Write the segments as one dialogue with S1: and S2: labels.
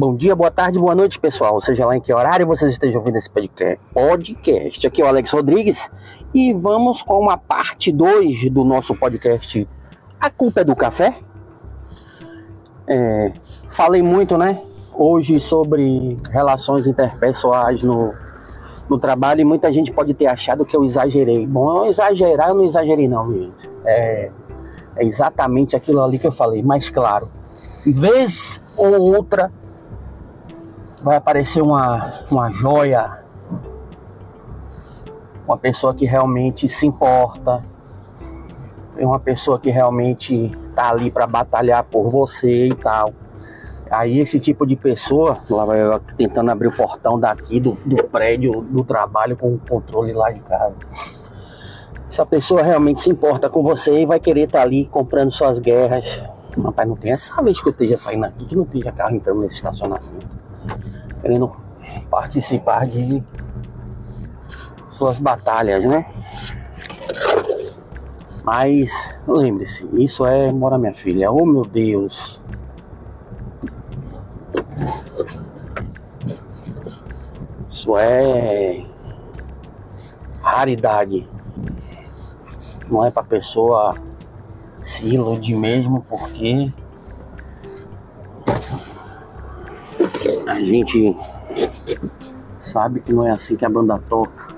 S1: Bom dia, boa tarde, boa noite, pessoal. Seja lá em que horário vocês estejam ouvindo esse podcast. Aqui é o Alex Rodrigues e vamos com uma parte 2 do nosso podcast A Culpa é do Café. É, falei muito, né, hoje sobre relações interpessoais no, no trabalho e muita gente pode ter achado que eu exagerei. Bom, eu exagerar, eu não exagerei não, gente. É, é exatamente aquilo ali que eu falei, mas claro, vez ou outra vai aparecer uma, uma joia, uma pessoa que realmente se importa, uma pessoa que realmente tá ali para batalhar por você e tal. Aí esse tipo de pessoa, tentando abrir o portão daqui do, do prédio do trabalho com o controle lá de casa. Essa pessoa realmente se importa com você e vai querer estar tá ali comprando suas guerras. Rapaz, não tem essa vez que eu esteja saindo aqui, que não esteja carro entrando nesse estacionamento querendo participar de suas batalhas, né? Mas lembre-se, isso é mora minha filha. Oh meu Deus. Isso é raridade. Não é para pessoa se iludir mesmo, porque a gente sabe que não é assim que a banda toca.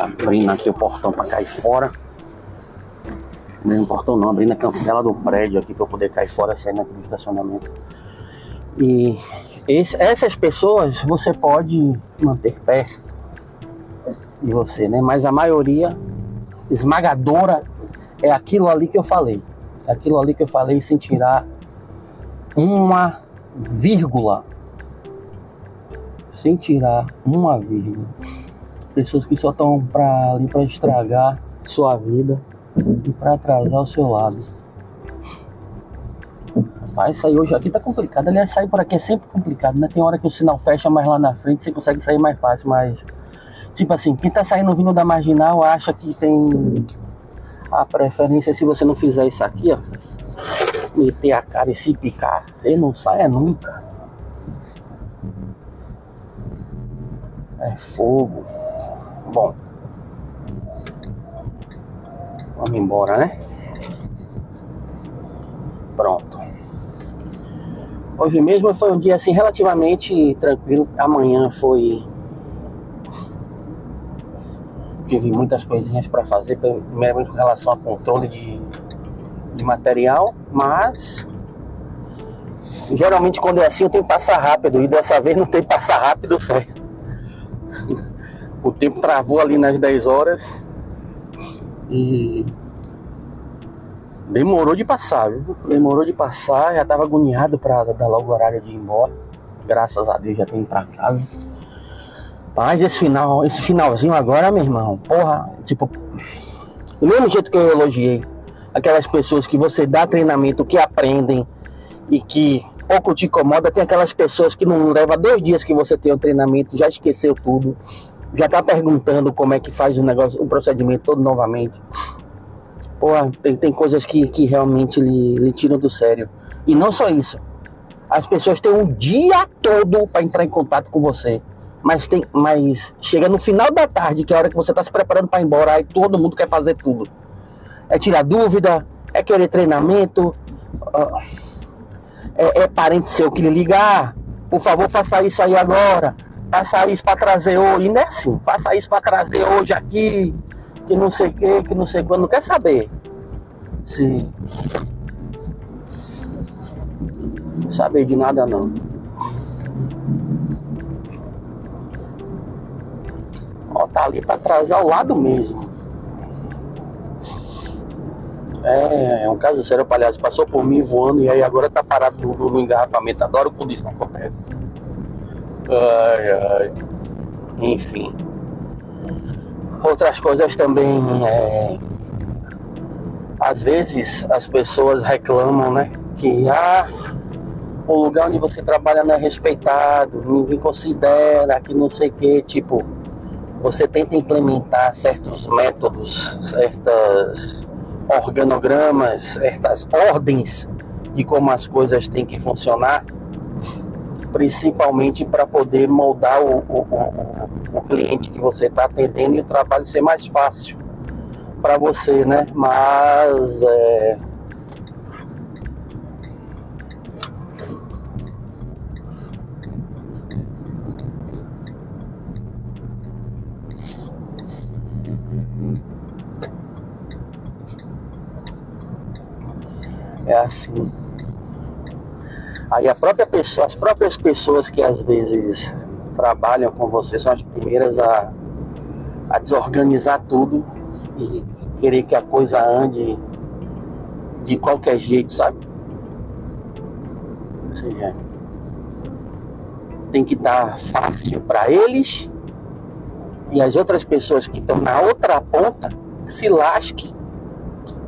S1: Abrindo aqui o portão para cair fora. Não portão não, abrindo a cancela do prédio aqui para poder cair fora saindo aqui do estacionamento. E esse, essas pessoas você pode manter perto de você, né? Mas a maioria esmagadora é aquilo ali que eu falei aquilo ali que eu falei sem tirar uma vírgula. Sem tirar uma vírgula. Pessoas que só estão pra, ali para estragar sua vida e para atrasar o seu lado. Vai sair hoje aqui tá complicado. Aliás, sair por aqui é sempre complicado, né? Tem hora que o sinal fecha mais lá na frente, você consegue sair mais fácil, mas. Tipo assim, quem tá saindo vindo da marginal acha que tem a preferência é se você não fizer isso aqui, ó. Meter a cara e se picar. Você não sai nunca. É fogo. Bom. Vamos embora, né? Pronto. Hoje mesmo foi um dia assim relativamente tranquilo. Amanhã foi tive muitas coisinhas para fazer, primeiramente com relação a controle de, de material, mas geralmente quando é assim eu tenho que passar rápido e dessa vez não tem que passar rápido certo. O tempo travou ali nas 10 horas e demorou de passar, viu? Demorou de passar, já tava agoniado para dar logo o horário de ir embora. Graças a Deus já tenho para casa. Mas esse final, esse finalzinho agora, meu irmão, porra, tipo, do mesmo jeito que eu elogiei aquelas pessoas que você dá treinamento, que aprendem e que pouco te incomoda, tem aquelas pessoas que não leva dois dias que você tem o treinamento, já esqueceu tudo, já tá perguntando como é que faz o negócio, o procedimento todo novamente. Porra, tem, tem coisas que, que realmente lhe, lhe tiram do sério. E não só isso. As pessoas têm um dia todo para entrar em contato com você mas tem, mas chega no final da tarde, que é a hora que você está se preparando para ir embora, aí todo mundo quer fazer tudo. É tirar dúvida, é querer treinamento, é, é parente seu que lhe ligar, por favor faça isso aí agora, faça isso para trazer hoje, não é assim, faça isso para trazer hoje aqui, que não sei o que, que não sei quando, não quer saber. Sim. Não saber de nada não. Ó, tá ali para trás ao lado mesmo. É, é um caso sério, palhaço. Passou por mim voando e aí agora tá parado no, no engarrafamento. Adoro quando isso acontece. Ai, ai. Enfim. Outras coisas também. É... Às vezes as pessoas reclamam, né? Que ah, o lugar onde você trabalha não é respeitado, ninguém considera, que não sei o que, tipo você tenta implementar certos métodos, certas organogramas, certas ordens de como as coisas têm que funcionar, principalmente para poder moldar o, o, o, o, cliente que você está atendendo e o trabalho ser mais fácil para você, né? Mas é, É assim. Aí a própria pessoa, as próprias pessoas que às vezes trabalham com você são as primeiras a, a desorganizar tudo e querer que a coisa ande de qualquer jeito, sabe? Ou seja, tem que estar fácil para eles e as outras pessoas que estão na outra ponta se lasquem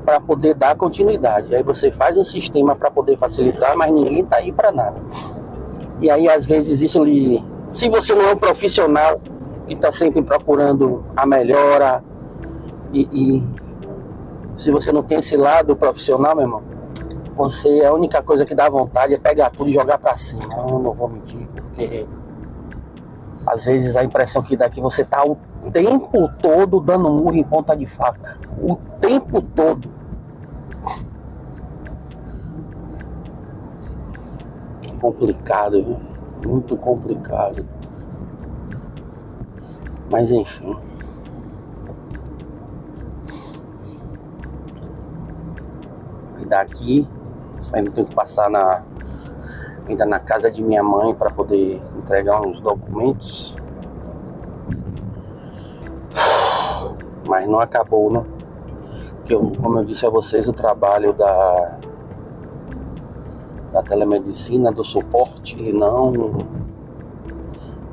S1: para poder dar continuidade. Aí você faz um sistema para poder facilitar, mas ninguém está aí para nada. E aí às vezes isso lhe. Se você não é um profissional que está sempre procurando a melhora e, e, se você não tem esse lado profissional, meu irmão, você a única coisa que dá vontade é pegar tudo e jogar para cima. Eu não vou mentir, porque às vezes a impressão que dá é que você tá o tempo todo dando murro em ponta de faca. O tempo todo. complicado, viu? Muito complicado. Mas enfim. Daqui ainda tenho que passar na ainda na casa de minha mãe para poder entregar uns documentos. Mas não acabou, né? Porque eu, como eu disse a vocês, o trabalho da da telemedicina, do suporte, ele não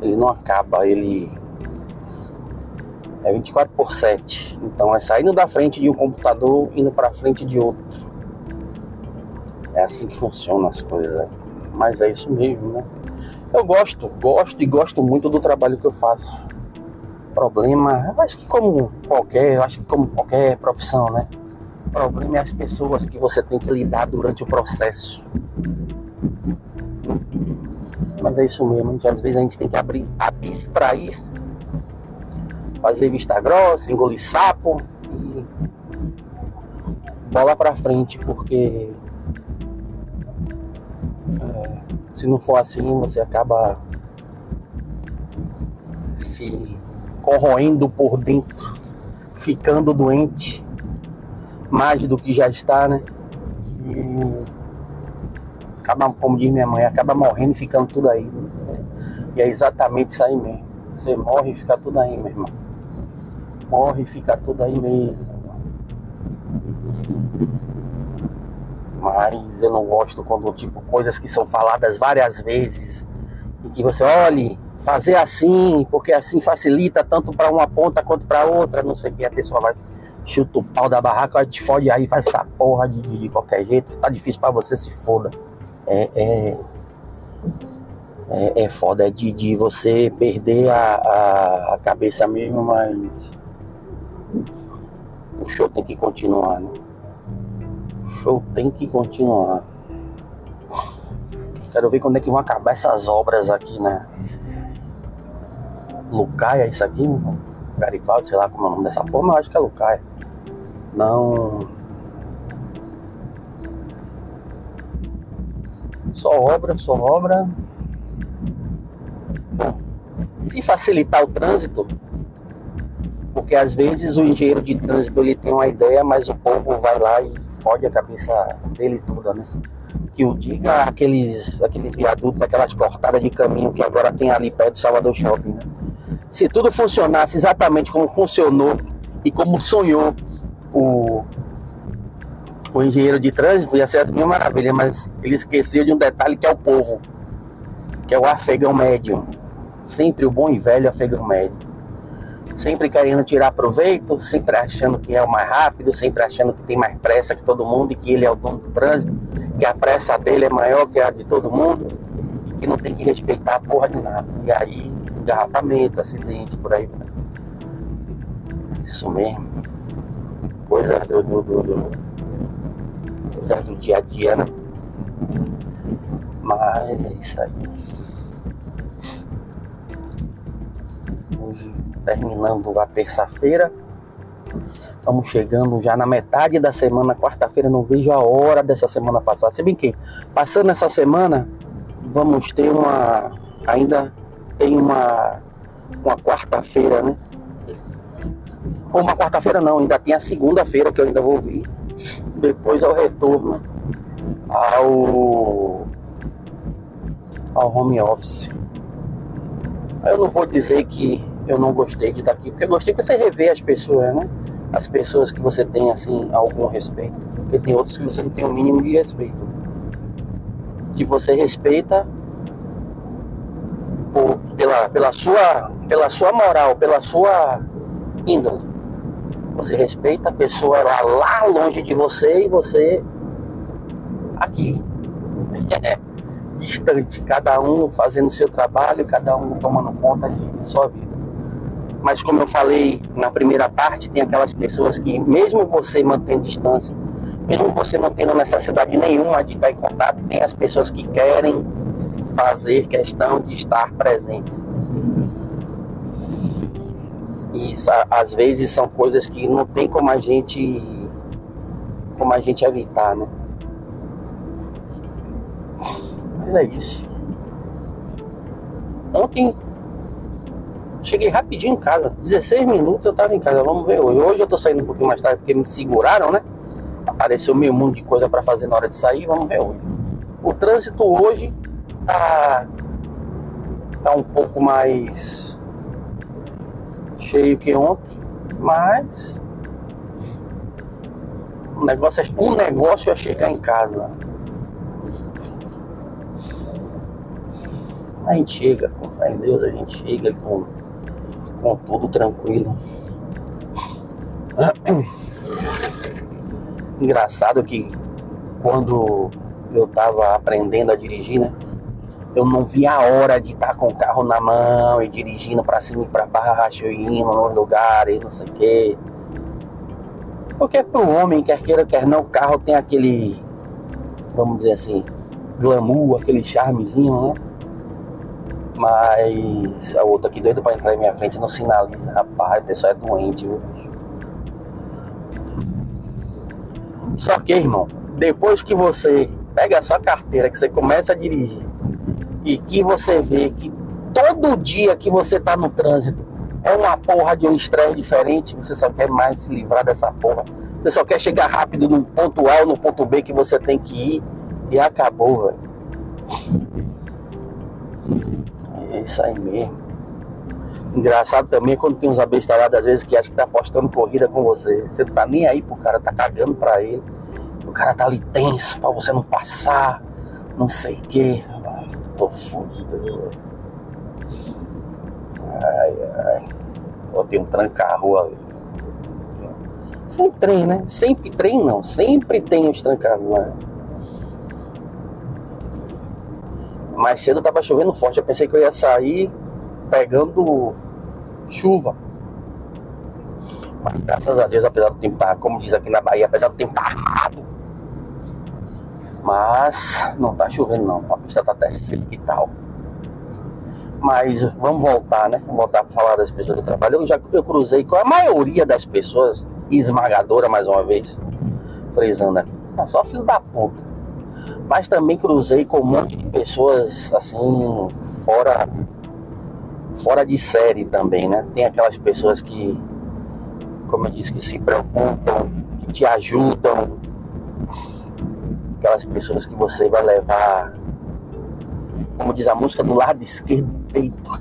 S1: ele não acaba, ele é 24 por 7. Então é saindo da frente de um computador indo para frente de outro. É assim que funcionam as coisas. Mas é isso mesmo, né? Eu gosto, gosto e gosto muito do trabalho que eu faço. Problema, acho que como qualquer, acho que como qualquer profissão, né? Problema é as pessoas que você tem que lidar durante o processo. Mas é isso mesmo, às vezes a gente tem que abrir, abstrair, fazer vista grossa, engolir sapo e bola pra frente, porque se não for assim você acaba se corroendo por dentro, ficando doente mais do que já está, né? E acaba, como diz minha mãe, acaba morrendo e ficando tudo aí. Né? E é exatamente isso aí mesmo. Você morre e fica tudo aí, meu irmão. Morre e fica tudo aí mesmo. Mas eu não gosto quando, tipo, coisas que são faladas várias vezes e que você olhe, fazer assim, porque assim facilita tanto para uma ponta quanto para outra, não sei o que, a pessoa vai chuta o pau da barraca, te fode aí, faz essa porra de, de qualquer jeito, tá difícil para você, se foda é, é, é, é foda, é de, de você perder a, a, a, cabeça mesmo, mas o show tem que continuar, né? Show tem que continuar. Quero ver quando é que vão acabar essas obras aqui, né? Lucaia, isso aqui? Garibaldi, sei lá como é o nome dessa porra, mas acho que é Lucaia. Não Só obra, só obra. Se facilitar o trânsito, porque às vezes o engenheiro de trânsito ele tem uma ideia, mas o povo vai lá e fode a cabeça dele toda, né? Que o diga aqueles, aqueles viadutos, aquelas cortadas de caminho que agora tem ali perto do Salvador Shopping, né? Se tudo funcionasse exatamente como funcionou e como sonhou o, o engenheiro de trânsito ia ser uma maravilha, mas ele esqueceu de um detalhe que é o povo, que é o afegão médio. Sempre o bom e velho afegão médio. Sempre querendo tirar proveito, sempre achando que é o mais rápido, sempre achando que tem mais pressa que todo mundo e que ele é o dono do trânsito, que a pressa dele é maior que a de todo mundo, que não tem que respeitar a porra de nada. E aí, engarrafamento, acidente, por aí. Isso mesmo coisas do, do, do, do, do dia a dia, né? Mas é isso aí. Hoje terminando a terça-feira. Estamos chegando já na metade da semana, quarta-feira, não vejo a hora dessa semana passar. Se bem que, passando essa semana, vamos ter uma. Ainda tem uma. Uma quarta-feira, né? Ou uma quarta-feira não, ainda tem a segunda-feira que eu ainda vou vir. Depois ao retorno ao. ao home office. Eu não vou dizer que eu não gostei de estar aqui, porque eu gostei que você rever as pessoas, né? As pessoas que você tem, assim, algum respeito. Porque tem outros que você não tem o mínimo de respeito. Que você respeita por, pela, pela, sua, pela sua moral, pela sua índole. Você respeita a pessoa lá, lá longe de você e você aqui. Distante, cada um fazendo seu trabalho, cada um tomando conta de sua vida. Mas como eu falei na primeira parte, tem aquelas pessoas que, mesmo você mantendo distância, mesmo você não tendo necessidade nenhuma de estar em contato, tem as pessoas que querem fazer questão de estar presentes. E às vezes são coisas que não tem como a gente como a gente evitar, né? Mas é isso. Ontem Cheguei rapidinho em casa, 16 minutos eu tava em casa, vamos ver hoje. Hoje eu tô saindo um pouquinho mais tarde porque me seguraram, né? Apareceu meio mundo de coisa para fazer na hora de sair, vamos ver hoje. O trânsito hoje tá, tá um pouco mais cheio que ontem, mas o negócio é, o negócio é chegar em casa. A gente chega, com fé em Deus, a gente chega com com tudo tranquilo. Engraçado que quando eu tava aprendendo a dirigir, né? Eu não via a hora de estar tá com o carro na mão e dirigindo para cima e para baixo, indo nos lugares, não sei o quê. Porque pro homem, quer queira, quer não, o carro tem aquele, vamos dizer assim, glamour, aquele charmezinho, né? Mas a outra aqui doida pra entrar em minha frente não sinaliza. Rapaz, o pessoal é doente, viu? Só que, irmão, depois que você pega a sua carteira, que você começa a dirigir, e que você vê que todo dia que você tá no trânsito é uma porra de um estresse diferente, você só quer mais se livrar dessa porra. Você só quer chegar rápido no ponto A ou no ponto B que você tem que ir e acabou, velho. É isso aí mesmo. Engraçado também quando tem uns abestalados às vezes que acha que tá apostando corrida com você. Você não tá nem aí pro cara, tá cagando pra ele. O cara tá ali tenso pra você não passar, não sei o que. Tô fudido. Ai, ai. Eu tenho um tranca-rua ali. Sem trem, né? Sempre trem não, sempre tem os tranca-rua. Né? Mais cedo tava chovendo forte. Eu pensei que eu ia sair pegando chuva. Mas graças a Deus, apesar do tempo estar, tá, como diz aqui na Bahia, apesar do tempo estar tá armado. Mas não tá chovendo não. A pista tá até e tal. Mas vamos voltar, né? Vamos voltar para falar das pessoas do trabalho. Eu já eu cruzei com a maioria das pessoas, esmagadora mais uma vez, frisando aqui. Não, só filho da puta mas também cruzei com um monte de pessoas assim, fora, fora de série também, né? Tem aquelas pessoas que, como eu disse, que se preocupam, que te ajudam, aquelas pessoas que você vai levar, como diz a música, do lado esquerdo do peito.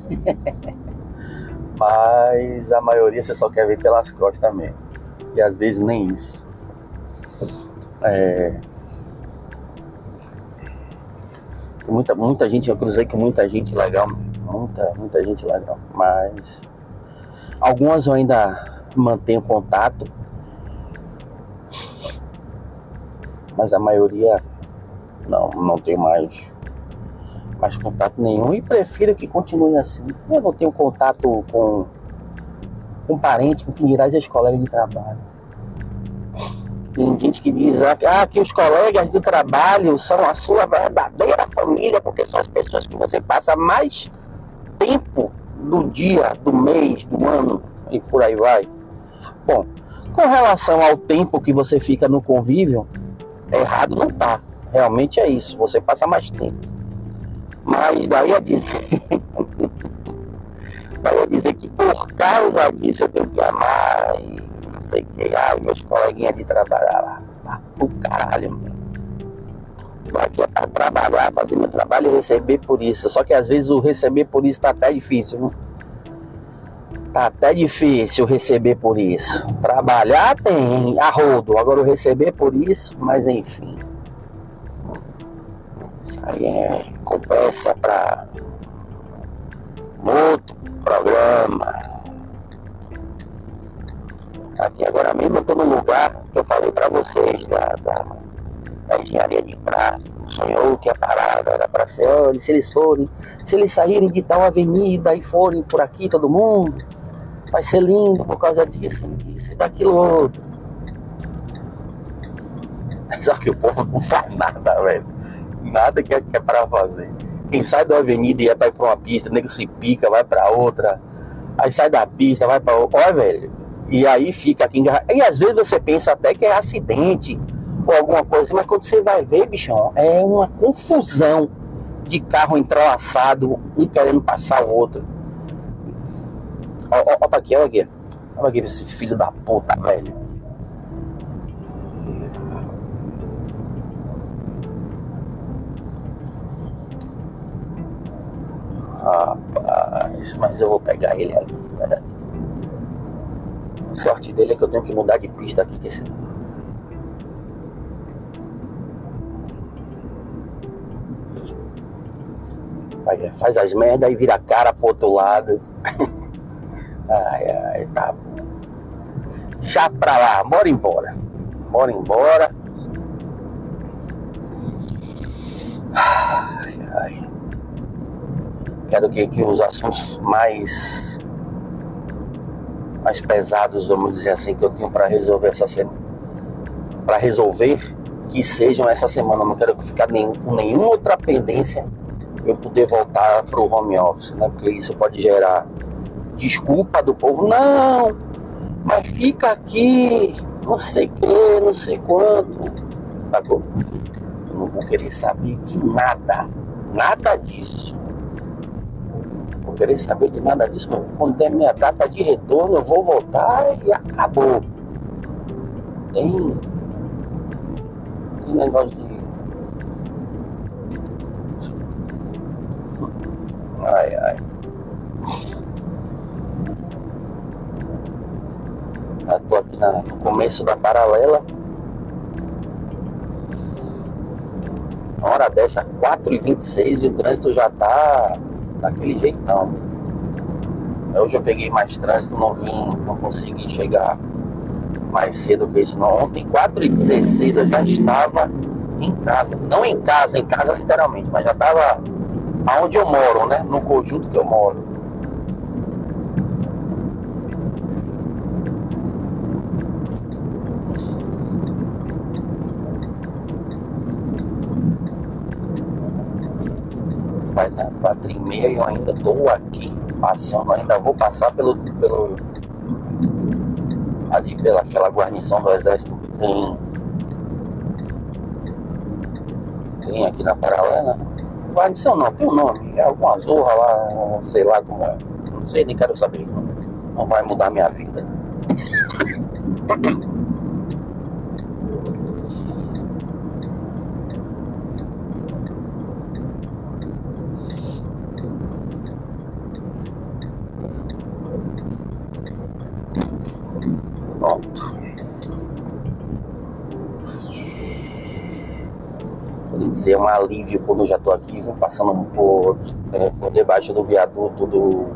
S1: Mas a maioria você só quer ver pelas costas também. E às vezes nem isso. É, Muita, muita gente, eu cruzei com muita gente legal, muita, muita gente legal. Mas algumas eu ainda mantenho contato. Mas a maioria não, não tenho mais, mais contato nenhum e prefiro que continue assim. Eu não tenho contato com, com parente, com quem dirá as colegas de trabalho. Tem gente que diz ah, ah, que os colegas do trabalho são a sua verdadeira família, porque são as pessoas que você passa mais tempo do dia, do mês, do ano e por aí vai. Bom, com relação ao tempo que você fica no convívio, errado não tá. Realmente é isso, você passa mais tempo. Mas daí a dizer. daí a dizer que por causa disso eu tenho que amar e sei o que. Ah, meus coleguinhas de trabalhar lá. Tá pro caralho, mano. Aqui é pra trabalhar, fazer meu trabalho e receber por isso. Só que às vezes o receber por isso tá até difícil, viu? Tá até difícil receber por isso. Trabalhar tem a rodo, agora receber por isso, mas enfim. Isso aí é conversa para outro programa. Aqui agora mesmo eu tô no lugar que eu falei para vocês da, da, da, engenharia de prática. Sonhou que a parada era para ser, se eles forem, se eles saírem de tal avenida e forem por aqui todo mundo, vai ser lindo por causa disso, disso e daquilo outro. Só que o povo não faz nada, velho. Nada que é, que é para fazer. Quem sai da avenida e ia para uma pista, nego se pica, vai para outra. Aí sai da pista, vai para outra. Olha, velho. E aí fica aqui E às vezes você pensa até que é acidente ou alguma coisa, mas quando você vai ver, bichão, é uma confusão de carro entrelaçado, um querendo passar o outro. Olha pra aqui, olha aqui. Olha aqui esse filho da puta, velho. Rapaz, mas eu vou pegar ele ali, né? Sorte dele é que eu tenho que mudar de pista aqui, que esse... Faz as merdas e vira a cara pro outro lado. Ai, ai, tá bom. Já pra lá, bora embora. Bora embora. Ai, ai. Quero que, que os assuntos mais mais pesados, vamos dizer assim, que eu tenho para resolver essa semana, para resolver, que sejam essa semana. Eu não quero ficar nem, com nenhuma outra pendência eu poder voltar para o home office, né? Porque isso pode gerar desculpa do povo, não, mas fica aqui, não sei que, não sei quanto. Sacou? Eu não vou querer saber de nada, nada disso. Vou querer saber de nada disso, quando der minha data de retorno, eu vou voltar e acabou. Tem, tem negócio de. Ai, ai. Estou aqui na, no começo da paralela. Uma hora dessa, 4h26 e o trânsito já tá daquele jeitão. Hoje eu peguei mais trânsito, não vim, não consegui chegar mais cedo que isso. Não. Ontem, 4h16, eu já estava em casa. Não em casa, em casa literalmente, mas já estava aonde eu moro, né? No conjunto que eu moro. vai dar quatro e meia e eu ainda estou aqui passando, ainda vou passar pelo, pelo ali pela aquela guarnição do exército que tem tem aqui na paralela guarnição não, tem um nome, é alguma zorra lá, sei lá como é. Não sei, nem quero saber não vai mudar minha vida Pronto. É um alívio quando eu já estou aqui, vou passando por, é, por debaixo do viaduto do,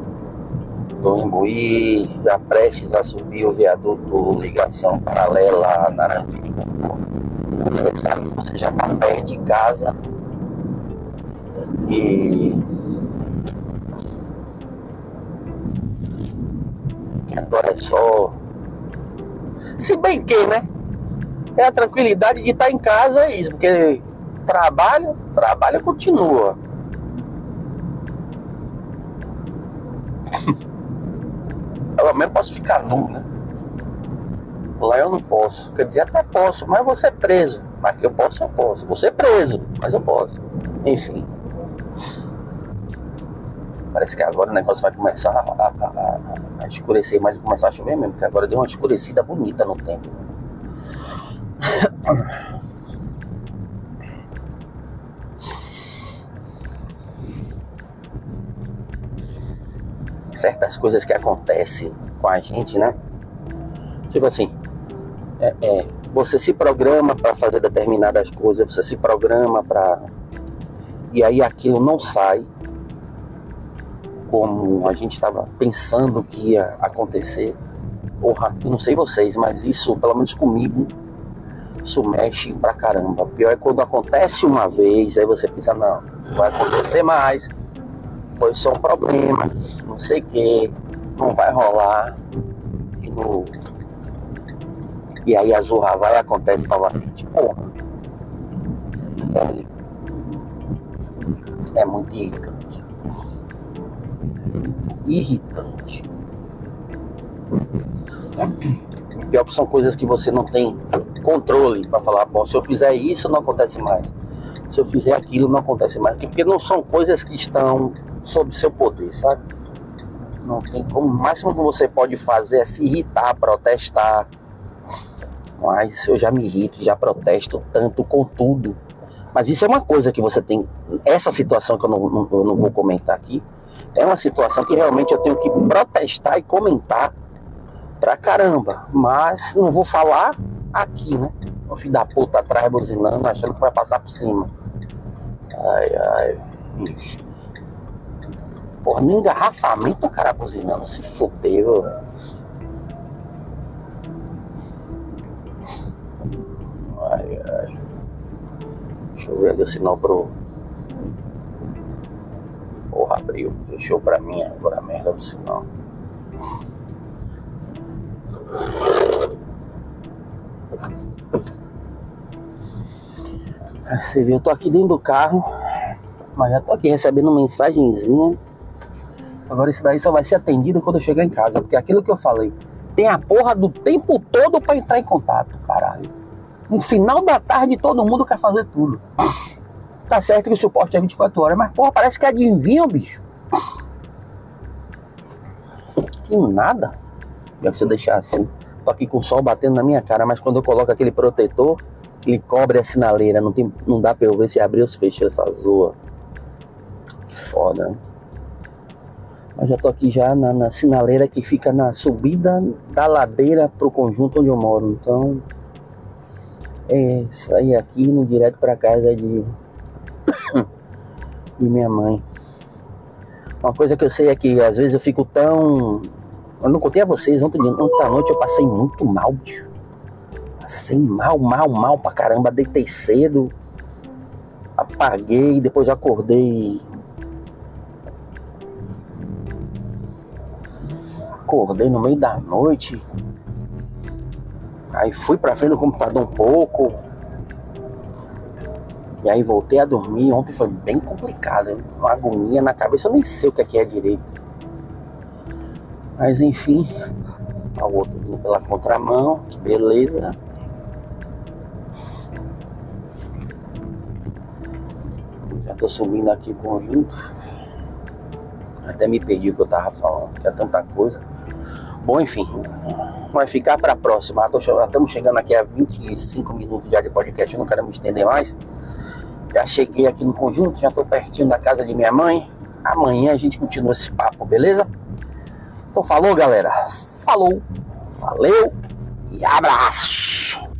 S1: do Imbuí, já prestes a subir o viaduto ligação paralela na Você sabe, você já está perto de casa. E agora é só se bem que, né? É a tranquilidade de estar em casa, é isso, porque trabalho, trabalho continua. Pelo menos posso ficar nu, né? Lá eu não posso. Quer dizer, até posso, mas vou ser preso. Mas que eu posso, eu posso. Vou ser preso, mas eu posso. Enfim. Parece que agora o negócio vai começar a, a, a, a escurecer mais e começar a chover mesmo, porque agora deu uma escurecida bonita no tempo. Certas coisas que acontecem com a gente, né? Tipo assim, é, é, você se programa para fazer determinadas coisas, você se programa para. E aí aquilo não sai como a gente estava pensando que ia acontecer. Porra, eu não sei vocês, mas isso, pelo menos comigo, isso mexe pra caramba. O pior é quando acontece uma vez, aí você pensa, não, vai acontecer mais. Foi só um problema, não sei o que, não vai rolar. E, no... e aí a zorra vai e acontece novamente. Porra. É muito irritante irritante. Pior que são coisas que você não tem controle para falar, bom, se eu fizer isso não acontece mais. Se eu fizer aquilo não acontece mais. Porque não são coisas que estão sob seu poder, sabe? Não tem como. O máximo que você pode fazer é se irritar, protestar. Mas eu já me irrito, já protesto tanto com tudo. Mas isso é uma coisa que você tem. Essa situação que eu não, não, eu não vou comentar aqui é uma situação que realmente eu tenho que protestar e comentar pra caramba. Mas não vou falar aqui, né? O filho da puta atrás buzinando, achando que vai passar por cima. Ai, ai. Isso. Porra, no engarrafamento o cara buzinando, se fodeu. Ai, ai. Deixa eu ver ali o sinal pro Porra, abriu. Fechou pra mim agora a merda do sinal. Você viu, eu tô aqui dentro do carro, mas já tô aqui recebendo mensagenzinha. Agora isso daí só vai ser atendido quando eu chegar em casa, porque aquilo que eu falei, tem a porra do tempo todo para entrar em contato, caralho. No final da tarde todo mundo quer fazer tudo. Tá certo que o suporte é 24 horas, mas porra, parece que adivinham, bicho. Que nada. Já que se eu deixar assim. Tô aqui com o sol batendo na minha cara, mas quando eu coloco aquele protetor, ele cobre a sinaleira. Não, tem, não dá pra eu ver se abriu ou se fechou essa zoa. Foda. Mas já tô aqui já na, na, sinaleira que fica na subida da ladeira pro conjunto onde eu moro. Então, é sair aqui no direto pra casa de de minha mãe. Uma coisa que eu sei é que às vezes eu fico tão. Eu não contei a vocês, ontem, ontem à noite eu passei muito mal, bicho. Passei mal, mal, mal pra caramba. Deitei cedo, apaguei, depois acordei. Acordei no meio da noite. Aí fui pra frente do computador um pouco, e aí voltei a dormir. Ontem foi bem complicado, uma agonia na cabeça. Eu nem sei o que é, que é direito. Mas enfim, o outro vindo pela contramão, que beleza. Já tô subindo aqui o conjunto. Até me perdi o que eu tava falando, que é tanta coisa. Bom, enfim, vai ficar para a próxima. Estamos chegando aqui a 25 minutos já de podcast, eu não quero me estender mais. Já cheguei aqui no conjunto, já estou pertinho da casa de minha mãe. Amanhã a gente continua esse papo, beleza? Então falou, galera. Falou, valeu e abraço!